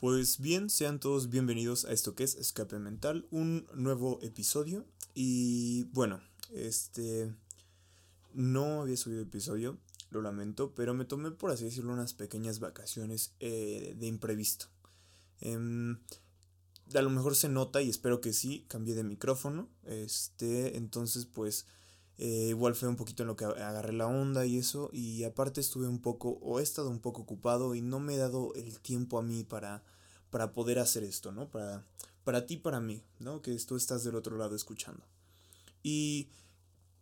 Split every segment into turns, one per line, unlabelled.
Pues bien, sean todos bienvenidos a esto que es Escape Mental, un nuevo episodio. Y bueno, este... No había subido episodio, lo lamento, pero me tomé, por así decirlo, unas pequeñas vacaciones eh, de imprevisto. Em, a lo mejor se nota y espero que sí, cambié de micrófono. Este, entonces pues eh, igual fue un poquito en lo que agarré la onda y eso. Y aparte estuve un poco, o he estado un poco ocupado y no me he dado el tiempo a mí para, para poder hacer esto, ¿no? Para, para ti, para mí, ¿no? Que tú estás del otro lado escuchando. Y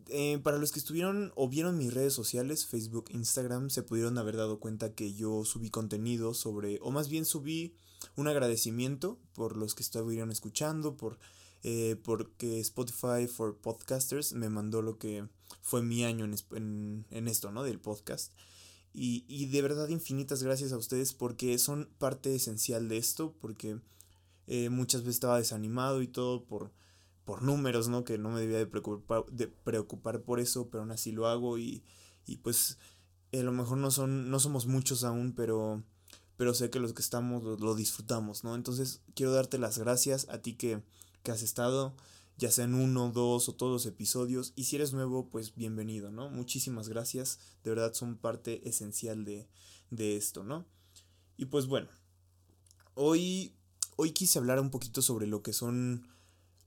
eh, para los que estuvieron o vieron mis redes sociales, Facebook, Instagram, se pudieron haber dado cuenta que yo subí contenido sobre, o más bien subí un agradecimiento por los que estuvieron escuchando, por eh, porque Spotify for Podcasters me mandó lo que fue mi año en, en, esto, ¿no? Del podcast. Y, y, de verdad infinitas gracias a ustedes porque son parte esencial de esto, porque eh, muchas veces estaba desanimado y todo por, por números, ¿no? Que no me debía de preocupar, de preocupar por eso, pero aún así lo hago y, y pues a lo mejor no, son, no somos muchos aún, pero, pero sé que los que estamos lo disfrutamos, ¿no? Entonces quiero darte las gracias a ti que que has estado, ya sean uno, dos o todos los episodios. Y si eres nuevo, pues bienvenido, ¿no? Muchísimas gracias, de verdad son parte esencial de, de esto, ¿no? Y pues bueno, hoy, hoy quise hablar un poquito sobre lo que son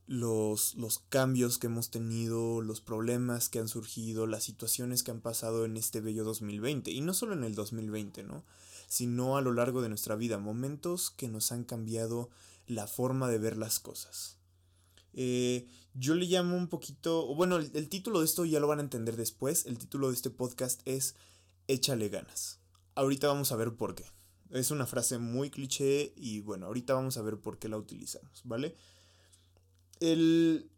los, los cambios que hemos tenido, los problemas que han surgido, las situaciones que han pasado en este bello 2020. Y no solo en el 2020, ¿no? Sino a lo largo de nuestra vida, momentos que nos han cambiado la forma de ver las cosas. Eh, yo le llamo un poquito, bueno, el, título de esto ya lo van a entender después. El título de este podcast es Échale ganas. Ahorita vamos a ver por qué. Es una frase muy cliché y bueno, ahorita vamos a ver por qué la utilizamos, ¿vale? El...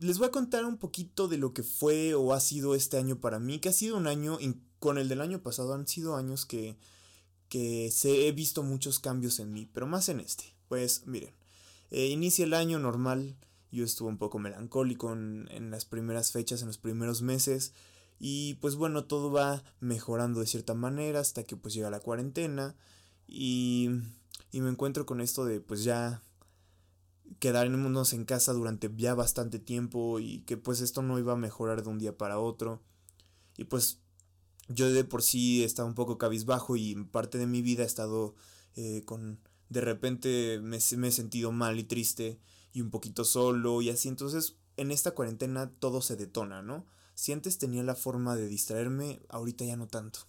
Les voy a contar un poquito de lo que fue o ha sido este año para mí, que ha sido un año, con el del año pasado han sido años que, que se, he visto muchos cambios en mí, pero más en este. Pues miren, eh, inicia el año normal. Yo estuve un poco melancólico en, las primeras fechas, en los primeros meses. Y pues bueno, todo va mejorando de cierta manera hasta que pues llega la cuarentena. Y, y me encuentro con esto de pues ya quedarnos en casa durante ya bastante tiempo y que pues esto no iba a mejorar de un día para otro. Y pues yo de por sí estaba un poco cabizbajo y parte de mi vida he estado eh, con de repente me, he sentido mal y triste y un poquito solo y así. Entonces en esta cuarentena todo se detona, ¿no? Si antes tenía la forma de distraerme, ahorita ya no tanto.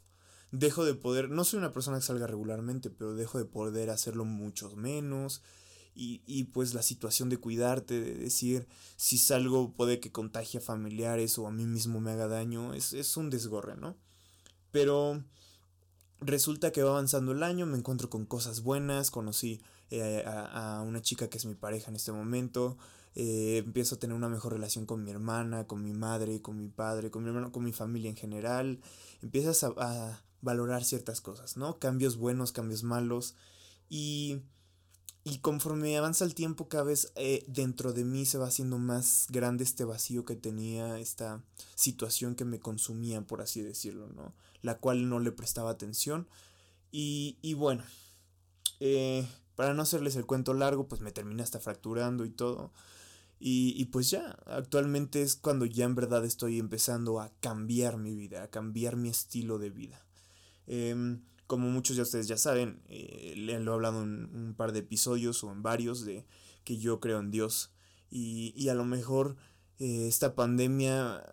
Dejo de poder, no soy una persona que salga regularmente, pero dejo de poder hacerlo mucho menos. Y, y, pues la situación de cuidarte, de decir si salgo puede que contagie a familiares o a mí mismo me haga daño, es, es un desgorre, ¿no? Pero Resulta que va avanzando el año, me encuentro con cosas buenas, conocí eh, a, una chica que es mi pareja en este momento, eh, empiezo a tener una mejor relación con mi hermana, con mi madre, con mi padre, con mi hermano, con mi familia en general, empiezas a, a valorar ciertas cosas, ¿no? Cambios buenos, cambios malos y y conforme avanza el tiempo, cada vez eh, dentro de mí se va haciendo más grande este vacío que tenía, esta situación que me consumía, por así decirlo, ¿no? La cual no le prestaba atención. Y, y bueno, eh, para no hacerles el cuento largo, pues me terminé hasta fracturando y todo. Y, y, pues ya, actualmente es cuando ya en verdad estoy empezando a cambiar mi vida, a cambiar mi estilo de vida. Eh, como muchos de ustedes ya saben, eh, lo he hablado en un par de episodios o en varios de que yo creo en Dios. Y, y a lo mejor eh, esta pandemia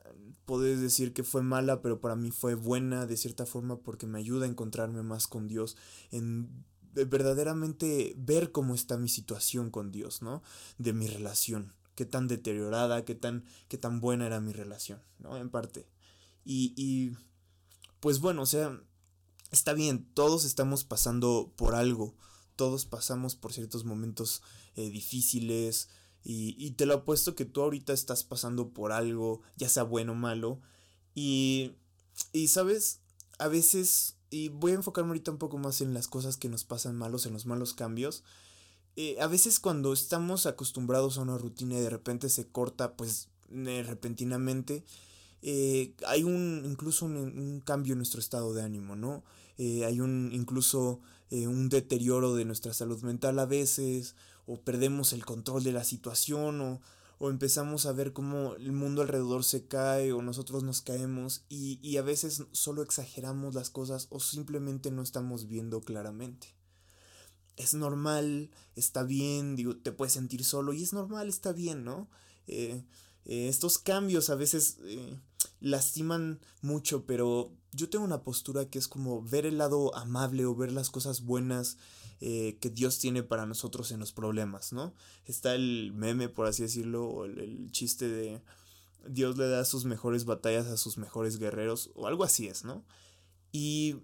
puedes decir que fue mala, pero para mí fue buena de cierta forma porque me ayuda a encontrarme más con Dios, en verdaderamente ver cómo está mi situación con Dios, ¿no? De mi relación, qué tan deteriorada, qué tan, qué tan buena era mi relación, ¿no? En parte. Y, y pues bueno, o sea, está bien, todos estamos pasando por algo, todos pasamos por ciertos momentos eh, difíciles y, y, te lo apuesto que tú ahorita estás pasando por algo, ya sea bueno o malo, y, y sabes, a veces, y voy a enfocarme ahorita un poco más en las cosas que nos pasan malos, en los malos cambios, eh, a veces cuando estamos acostumbrados a una rutina y de repente se corta, pues repentinamente, eh, hay un incluso un, cambio en nuestro estado de ánimo, ¿no? Eh, hay un incluso eh, un deterioro de nuestra salud mental a veces, o perdemos el control de la situación, o, o empezamos a ver cómo el mundo alrededor se cae, o nosotros nos caemos, y, y a veces solo exageramos las cosas, o simplemente no estamos viendo claramente es normal, está bien, digo, te puedes sentir solo y es normal, está bien, ¿no? Eh, eh, estos cambios a veces eh, lastiman mucho, pero yo tengo una postura que es como ver el lado amable o ver las cosas buenas que Dios tiene para nosotros en los problemas, ¿no? Está el meme, por así decirlo, o el, el chiste de Dios le da sus mejores batallas a sus mejores guerreros, o algo así es, ¿no? Y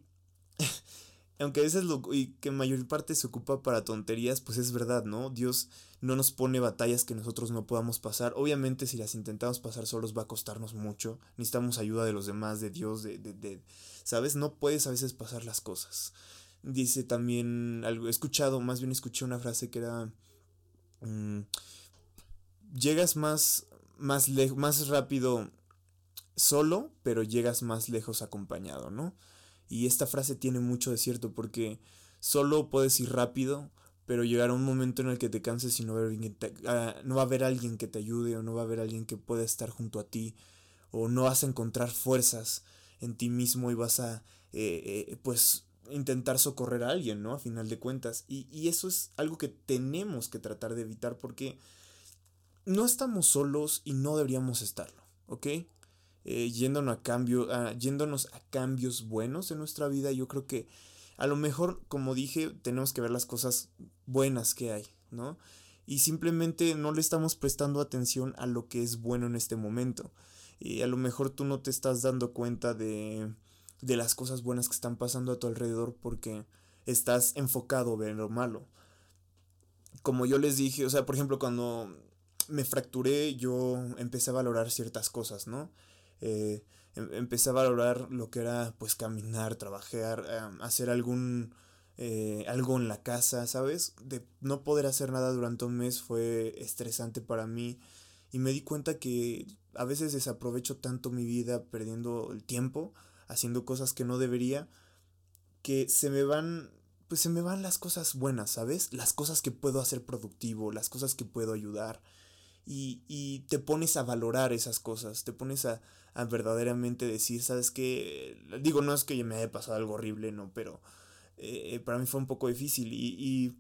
aunque a veces lo y que mayor parte se ocupa para tonterías, pues es verdad, ¿no? Dios no nos pone batallas que nosotros no podamos pasar. Obviamente si las intentamos pasar solos va a costarnos mucho. Necesitamos ayuda de los demás, de Dios, de, de, de ¿sabes? No puedes a veces pasar las cosas. Dice también algo, he escuchado, más bien escuché una frase que era, mm, llegas más, más, más rápido solo, pero llegas más lejos acompañado, ¿no? Y esta frase tiene mucho de cierto porque solo puedes ir rápido, pero llegará un momento en el que te canses y no va, a haber ah, no va a haber alguien que te ayude o no va a haber alguien que pueda estar junto a ti o no vas a encontrar fuerzas en ti mismo y vas a eh, eh, pues intentar socorrer a alguien, ¿no? A final de cuentas. Y, y eso es algo que tenemos que tratar de evitar porque no estamos solos y no deberíamos estarlo, ¿ok? Eh, yéndonos, a cambio, yéndonos a cambios buenos en nuestra vida, yo creo que a lo mejor, como dije, tenemos que ver las cosas buenas que hay, ¿no? Y simplemente no le estamos prestando atención a lo que es bueno en este momento. Y a lo mejor tú no te estás dando cuenta de, de las cosas buenas que están pasando a tu alrededor porque estás enfocado ver lo malo. Como yo les dije, o sea, por ejemplo, cuando me fracturé, yo empecé a valorar ciertas cosas, ¿no? Eh, empecé a valorar lo que era pues caminar, trabajar, hacer algún eh, algo en la casa, ¿sabes? De no poder hacer nada durante un mes fue estresante para mí y me di cuenta que a veces desaprovecho tanto mi vida perdiendo el tiempo haciendo cosas que no debería que se me van pues se me van las cosas buenas, ¿sabes? Las cosas que puedo hacer productivo, las cosas que puedo ayudar. Y, y te pones a valorar esas cosas, te pones a, a verdaderamente decir, ¿sabes qué? Digo, no es que me haya pasado algo horrible, ¿no? Pero eh, para mí fue un poco difícil y, y,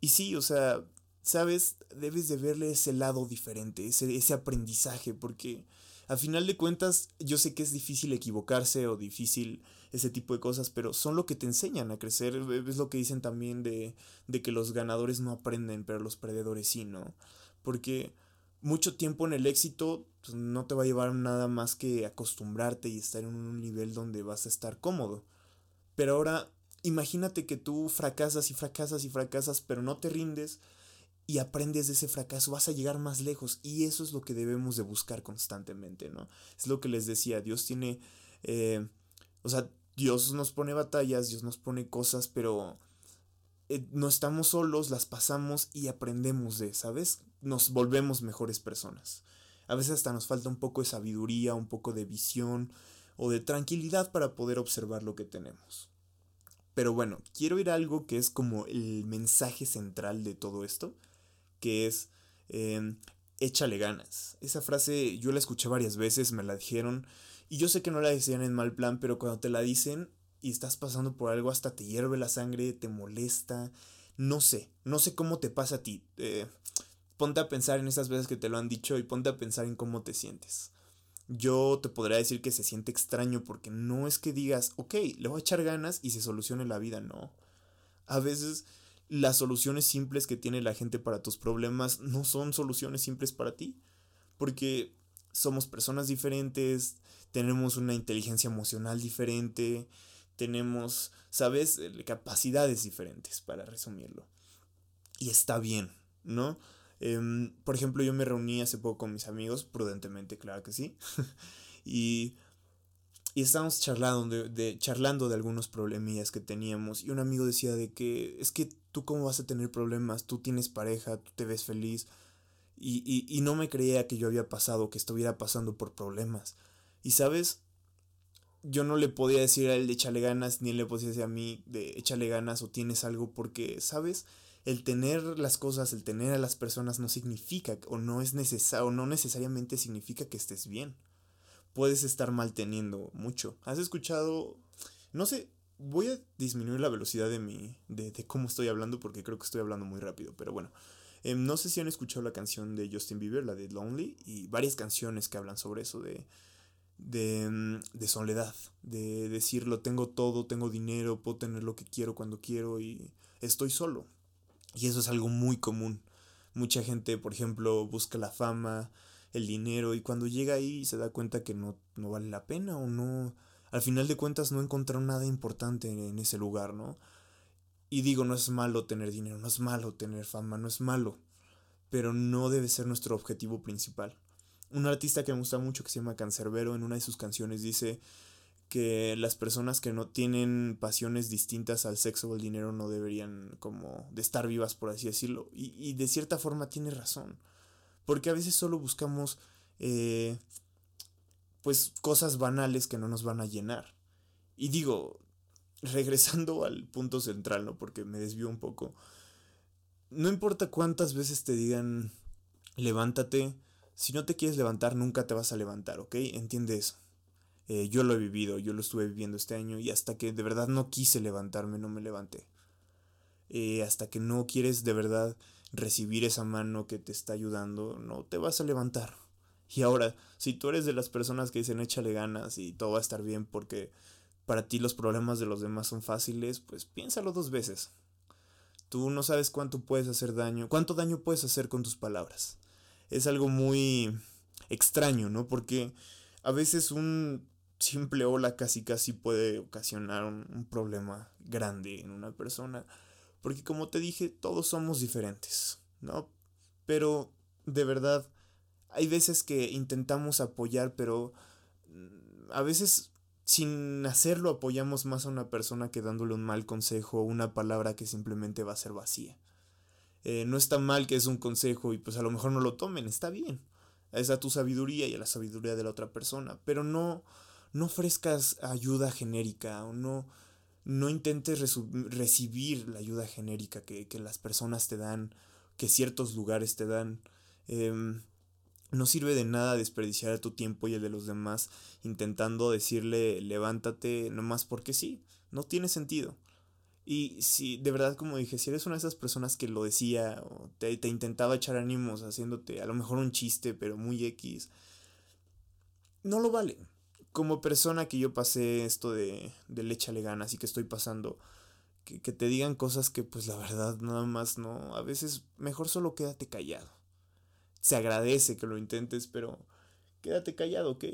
y, sí, o sea, ¿sabes? Debes de verle ese lado diferente, ese, ese aprendizaje, porque a final de cuentas yo sé que es difícil equivocarse o difícil ese tipo de cosas, pero son lo que te enseñan a crecer, es lo que dicen también de, de que los ganadores no aprenden, pero los perdedores sí, ¿no? Porque mucho tiempo en el éxito pues, no te va a llevar nada más que acostumbrarte y estar en un nivel donde vas a estar cómodo. Pero ahora imagínate que tú fracasas y fracasas y fracasas, pero no te rindes y aprendes de ese fracaso, vas a llegar más lejos y eso es lo que debemos de buscar constantemente, ¿no? Es lo que les decía, Dios tiene, eh, o sea, Dios nos pone batallas, Dios nos pone cosas, pero eh, no estamos solos, las pasamos y aprendemos de, ¿sabes? Nos volvemos mejores personas. A veces hasta nos falta un poco de sabiduría, un poco de visión o de tranquilidad para poder observar lo que tenemos. Pero bueno, quiero ir a algo que es como el mensaje central de todo esto, que es em, échale ganas. Esa frase yo la escuché varias veces, me la dijeron, y yo sé que no la decían en mal plan, pero cuando te la dicen y estás pasando por algo, hasta te hierve la sangre, te molesta. No sé, no sé cómo te pasa a ti. Eh, ponte a pensar en esas veces que te lo han dicho y ponte a pensar en cómo te sientes. Yo te podría decir que se siente extraño porque no es que digas, ok, le voy a echar ganas y se solucione la vida, no. A veces las soluciones simples que tiene la gente para tus problemas no son soluciones simples para ti. Porque somos personas diferentes, tenemos una inteligencia emocional diferente, tenemos, ¿sabes?, capacidades diferentes, para resumirlo. Y está bien, ¿no? Em, por ejemplo, yo me reuní hace poco con mis amigos, prudentemente, claro que sí. y, y estábamos charlando de, charlando de algunos problemillas que teníamos. Y un amigo decía de que, es que tú cómo vas a tener problemas, tú tienes pareja, tú te ves feliz. Y, y, y no me creía que yo había pasado, que estuviera pasando por problemas. Y sabes, yo no le podía decir a él de échale ganas, ni le podía decir a mí de échale ganas o tienes algo, porque, ¿sabes? El tener las cosas, el tener a las personas no significa o no es necesario, no necesariamente significa que estés bien. Puedes estar mal teniendo mucho. ¿Has escuchado? No sé, voy a disminuir la velocidad de mi, de, cómo estoy hablando porque creo que estoy hablando muy rápido, pero bueno. Em, no sé si han escuchado la canción de Justin Bieber, la de Lonely, y varias canciones que hablan sobre eso, de, de, mm, de soledad, de decirlo, tengo todo, tengo dinero, puedo tener lo que quiero cuando quiero y estoy solo. Y eso es algo muy común. Mucha gente, por ejemplo, busca la fama, el dinero, y cuando llega ahí se da cuenta que no, no vale la pena o no... Al final de cuentas no encontraron nada importante en ese lugar, ¿no? Y digo, no es malo tener dinero, no es malo tener fama, no es malo, pero no debe ser nuestro objetivo principal. Un artista que me gusta mucho que se llama Cancerbero en una de sus canciones dice que las personas que no tienen pasiones distintas al sexo o al dinero no deberían como de estar vivas por así decirlo y, y de cierta forma tiene razón porque a veces solo buscamos eh, pues cosas banales que no nos van a llenar y digo regresando al punto central, ¿no? Porque me desvió un poco. No importa cuántas veces te digan, levántate, si no te quieres levantar, nunca te vas a levantar, ¿ok? Entiende eso. Eh, yo lo he vivido, yo lo estuve viviendo este año y hasta que de verdad no quise levantarme, no me levanté. Eh, hasta que no quieres de verdad recibir esa mano que te está ayudando, no te vas a levantar. Y ahora, si tú eres de las personas que dicen échale ganas y todo va a estar bien porque para ti los problemas de los demás son fáciles, pues piénsalo dos veces. Tú no sabes cuánto puedes hacer daño, cuánto daño puedes hacer con tus palabras. Es algo muy extraño, ¿no? Porque a veces un simple hola casi casi puede ocasionar un, problema grande en una persona. Porque como te dije, todos somos diferentes, ¿no? Pero de verdad, hay veces que intentamos apoyar, pero mm, a veces sin hacerlo apoyamos más a una persona que dándole un mal consejo o una palabra que simplemente va a ser vacía. Eh, no está mal que es un consejo y pues a lo mejor no lo tomen, está bien. Es a tu sabiduría y a la sabiduría de la otra persona, pero no, no ofrezcas ayuda genérica o no, no intentes recibir la ayuda genérica que, que, las personas te dan, que ciertos lugares te dan. Eh, no sirve de nada desperdiciar tu tiempo y el de los demás intentando decirle levántate nomás porque sí. No tiene sentido. Y si de verdad, como dije, si eres una de esas personas que lo decía o te, te intentaba echar ánimos haciéndote a lo mejor un chiste, pero muy X, no lo vale. Como persona que yo pasé esto de, de le échale ganas y que estoy pasando, que, que te digan cosas que pues la verdad nada más no, a veces mejor solo quédate callado se agradece que lo intentes, pero quédate callado, ¿ok?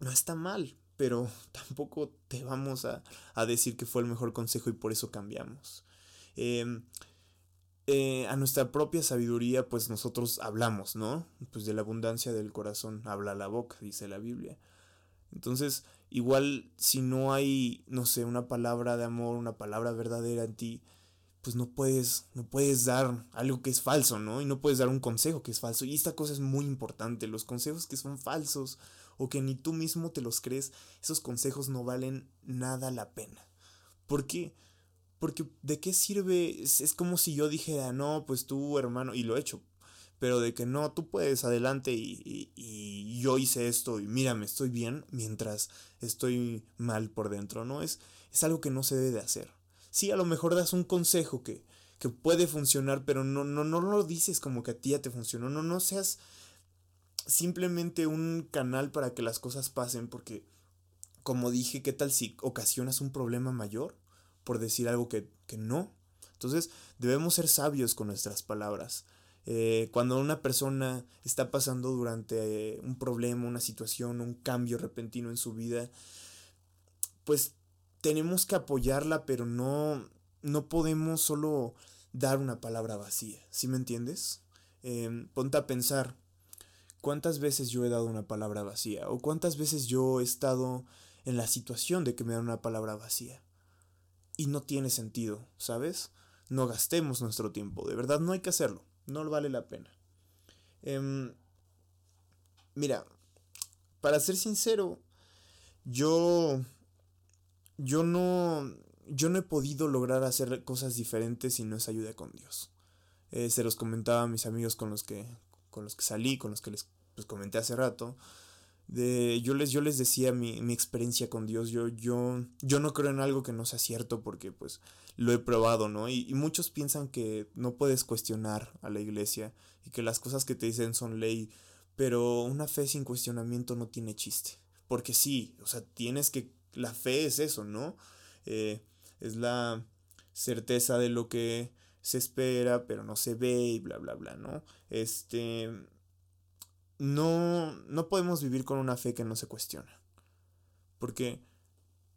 No está mal, pero tampoco te vamos a, decir que fue el mejor consejo y por eso cambiamos. Em, eh, a nuestra propia sabiduría, pues nosotros hablamos, ¿no? Pues de la abundancia del corazón habla la boca, dice la Biblia. Entonces, igual si no hay, no sé, una palabra de amor, una palabra verdadera en ti, pues no puedes, no puedes dar algo que es falso, ¿no? Y no puedes dar un consejo que es falso. Y esta cosa es muy importante. Los consejos que son falsos o que ni tú mismo te los crees, esos consejos no valen nada la pena. ¿Por qué? Porque ¿de qué sirve? Es, como si yo dijera, no, pues tú, hermano, y lo he hecho. Pero de que no, tú puedes adelante y, y, y yo hice esto y mírame, estoy bien mientras estoy mal por dentro, ¿no? Es, es algo que no se debe de hacer sí, a lo mejor das un consejo que, que puede funcionar, pero no, no, no lo dices como que a ti ya te funcionó. No, no seas simplemente un canal para que las cosas pasen, porque, como dije, ¿qué tal si ocasionas un problema mayor por decir algo que, que no? Entonces, debemos ser sabios con nuestras palabras. Eh, cuando una persona está pasando durante un problema, una situación, un cambio repentino en su vida, pues tenemos que apoyarla, pero no, no podemos solo dar una palabra vacía, ¿sí me entiendes? Em, ponte a pensar, ¿cuántas veces yo he dado una palabra vacía? ¿O cuántas veces yo he estado en la situación de que me dan una palabra vacía? Y no tiene sentido, ¿sabes? No gastemos nuestro tiempo, de verdad no hay que hacerlo, no vale la pena. Em, mira, para ser sincero, yo, yo no, yo no he podido lograr hacer cosas diferentes si no es ayuda con Dios. Eh, se los comentaba a mis amigos con los que, con los que salí, con los que les pues, comenté hace rato. De, yo, les, yo les decía mi, mi experiencia con Dios. Yo, yo, yo no creo en algo que no sea cierto porque pues lo he probado, ¿no? Y, y muchos piensan que no puedes cuestionar a la iglesia y que las cosas que te dicen son ley. Pero una fe sin cuestionamiento no tiene chiste. Porque sí, o sea, tienes que... La fe es eso, ¿no? Eh, es la certeza de lo que se espera, pero no se ve y bla, bla, bla, ¿no? Este... No, no podemos vivir con una fe que no se cuestiona. Porque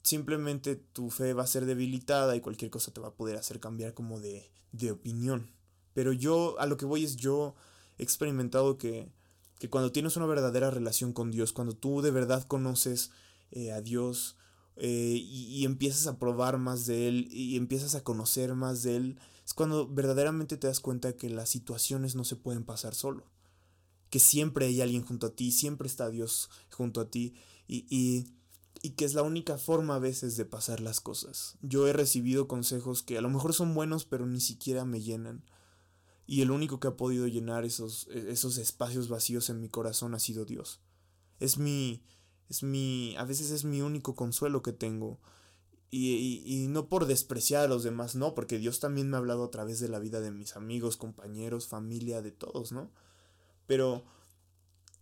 simplemente tu fe va a ser debilitada y cualquier cosa te va a poder hacer cambiar como de, de opinión. Pero yo, a lo que voy es yo he experimentado que, que cuando tienes una verdadera relación con Dios, cuando tú de verdad conoces eh, a Dios eh, y, y, empiezas a probar más de Él y empiezas a conocer más de Él, es cuando verdaderamente te das cuenta que las situaciones no se pueden pasar solo. Que siempre hay alguien junto a ti, siempre está Dios junto a ti y, y, y que es la única forma a veces de pasar las cosas. Yo he recibido consejos que a lo mejor son buenos pero ni siquiera me llenan y el único que ha podido llenar esos, e, esos espacios vacíos en mi corazón ha sido Dios. Es mi, es mi, a veces es mi único consuelo que tengo. Y, y, y, no por despreciar a los demás, no, porque Dios también me ha hablado a través de la vida de mis amigos, compañeros, familia, de todos, ¿no? Pero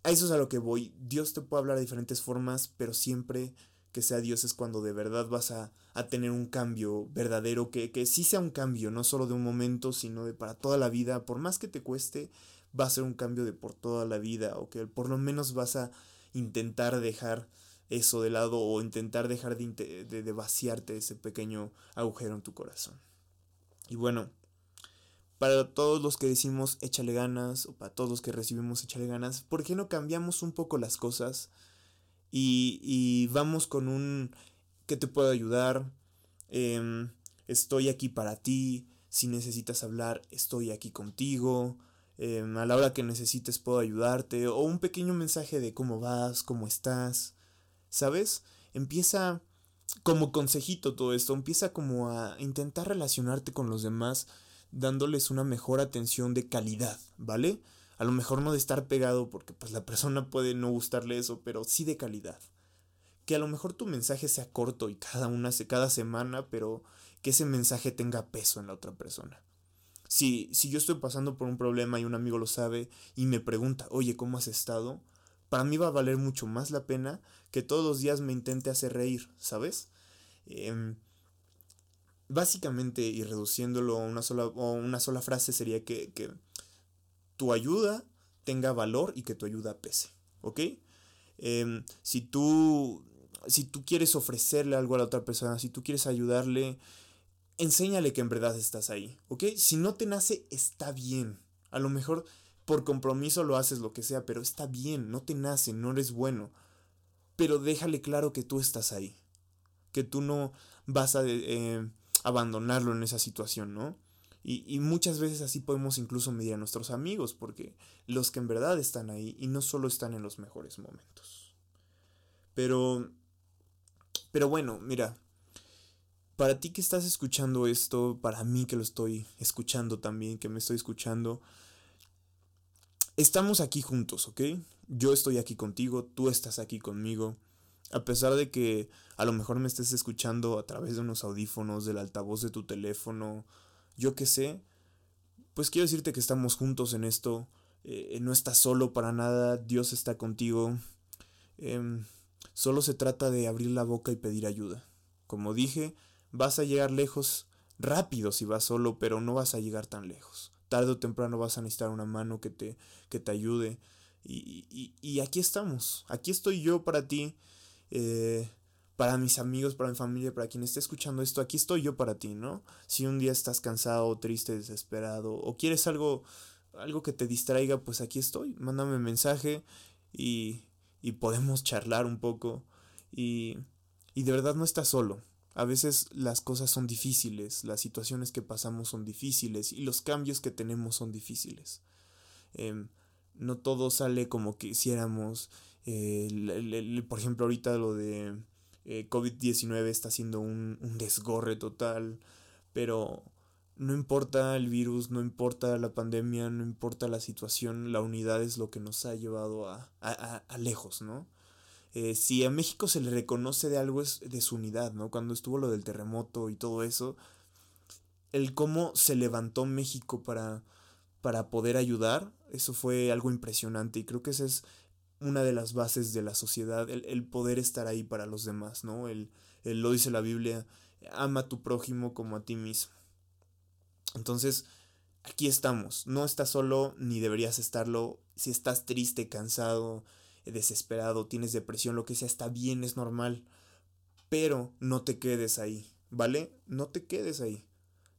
a eso es a lo que voy. Dios te puede hablar de diferentes formas, pero siempre que sea Dios es cuando de verdad vas a, a tener un cambio verdadero, que, que sí sea un cambio, no solo de un momento, sino de para toda la vida. Por más que te cueste, va a ser un cambio de por toda la vida, o que por lo menos vas a intentar dejar eso de lado o intentar dejar de, de, de vaciarte ese pequeño agujero en tu corazón. Y bueno, para todos los que decimos échale ganas, o para todos los que recibimos échale ganas, ¿por qué no cambiamos un poco las cosas? y, y vamos con un que te puedo ayudar, eh, estoy aquí para ti, si necesitas hablar, estoy aquí contigo, eh, a la hora que necesites puedo ayudarte, o un pequeño mensaje de cómo vas, cómo estás, ¿sabes? Empieza como consejito todo esto, empieza como a intentar relacionarte con los demás dándoles una mejor atención de calidad, ¿vale? A lo mejor no de estar pegado porque pues la persona puede no gustarle eso, pero sí de calidad. Que a lo mejor tu mensaje sea corto y cada una cada semana, pero que ese mensaje tenga peso en la otra persona. Si, si yo estoy pasando por un problema y un amigo lo sabe y me pregunta, oye, ¿cómo has estado? Para mí va a valer mucho más la pena que todos los días me intente hacer reír, ¿sabes? Eh, básicamente, y reduciéndolo a una sola, una sola frase, sería que, que tu ayuda tenga valor y que tu ayuda pese, ¿ok? Eh, si tú si tú quieres ofrecerle algo a la otra persona, si tú quieres ayudarle, enséñale que en verdad estás ahí, ¿ok? Si no te nace, está bien. A lo mejor por compromiso lo haces lo que sea, pero está bien, no te nace, no eres bueno. Pero déjale claro que tú estás ahí, que tú no vas a eh, abandonarlo en esa situación, ¿no? Y, y, muchas veces así podemos incluso medir a nuestros amigos, porque los que en verdad están ahí y no solo están en los mejores momentos. Pero, pero bueno, mira, para ti que estás escuchando esto, para mí que lo estoy escuchando también, que me estoy escuchando, estamos aquí juntos, ¿ok? Yo estoy aquí contigo, tú estás aquí conmigo. A pesar de que a lo mejor me estés escuchando a través de unos audífonos, del altavoz de tu teléfono, yo qué sé, pues quiero decirte que estamos juntos en esto, eh, no estás solo para nada, Dios está contigo, eh, solo se trata de abrir la boca y pedir ayuda. Como dije, vas a llegar lejos rápido si vas solo, pero no vas a llegar tan lejos. Tarde o temprano vas a necesitar una mano que te, que te ayude. Y, y, y aquí estamos, aquí estoy yo para ti. Eh, para mis amigos, para mi familia, para quien esté escuchando esto, aquí estoy yo para ti, ¿no? Si un día estás cansado, triste, desesperado, o quieres algo, algo que te distraiga, pues aquí estoy. Mándame un mensaje y, y podemos charlar un poco. Y, y de verdad no estás solo. A veces las cosas son difíciles, las situaciones que pasamos son difíciles y los cambios que tenemos son difíciles. Eh, no todo sale como quisiéramos. Eh, el, el, el, por ejemplo, ahorita lo de eh, COVID-19 está siendo un, un desgorre total, pero no importa el virus, no importa la pandemia, no importa la situación, la unidad es lo que nos ha llevado a, a, lejos, ¿no? Eh, si a México se le reconoce de algo es de su unidad, ¿no? Cuando estuvo lo del terremoto y todo eso, el cómo se levantó México para, para poder ayudar, eso fue algo impresionante y creo que esa es una de las bases de la sociedad, el, poder estar ahí para los demás, ¿no? El, lo dice la Biblia, ama a tu prójimo como a ti mismo. Entonces, aquí estamos, no estás solo ni deberías estarlo, si estás triste, cansado, desesperado, tienes depresión, lo que sea, está bien, es normal, pero no te quedes ahí, ¿vale? No te quedes ahí.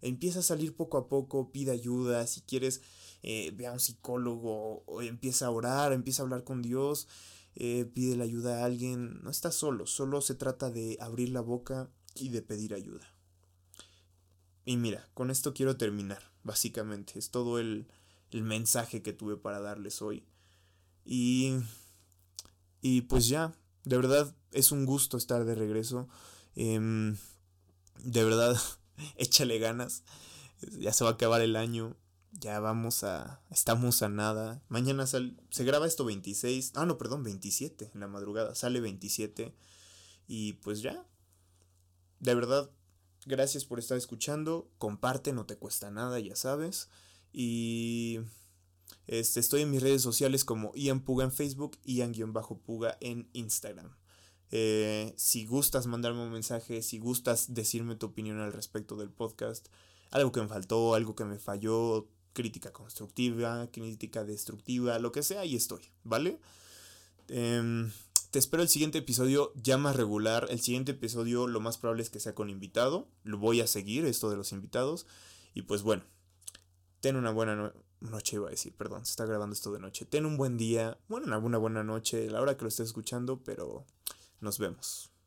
Empieza a salir poco a poco, pide ayuda, si quieres eh, ve a un psicólogo, o empieza a orar, empieza a hablar con Dios, eh, pide la ayuda a alguien, no estás solo, solo se trata de abrir la boca y de pedir ayuda. Y mira, con esto quiero terminar, básicamente, es todo el, el mensaje que tuve para darles hoy. Y, y pues ya, de verdad es un gusto estar de regreso. Em, de verdad, échale ganas. Ya se va a acabar el año ya vamos a. Estamos a nada. Mañana sale. Se graba esto 26. Ah, no, perdón, 27 en la madrugada. Sale 27. Y pues ya. De verdad, gracias por estar escuchando. Comparte, no te cuesta nada, ya sabes. Y. Este, estoy en mis redes sociales como Ian Puga en Facebook, Ian-Puga en Instagram. Eh, si gustas mandarme un mensaje, si gustas decirme tu opinión al respecto del podcast, algo que me faltó, algo que me falló, crítica constructiva, crítica destructiva, lo que sea, ahí estoy, ¿vale? Em, te espero el siguiente episodio ya más regular. El siguiente episodio lo más probable es que sea con invitado. Lo voy a seguir, esto de los invitados. Y pues bueno, ten una buena noche, iba a decir, perdón, se está grabando esto de noche. Ten un buen día, bueno, una buena noche, la hora que lo estés escuchando, pero nos vemos.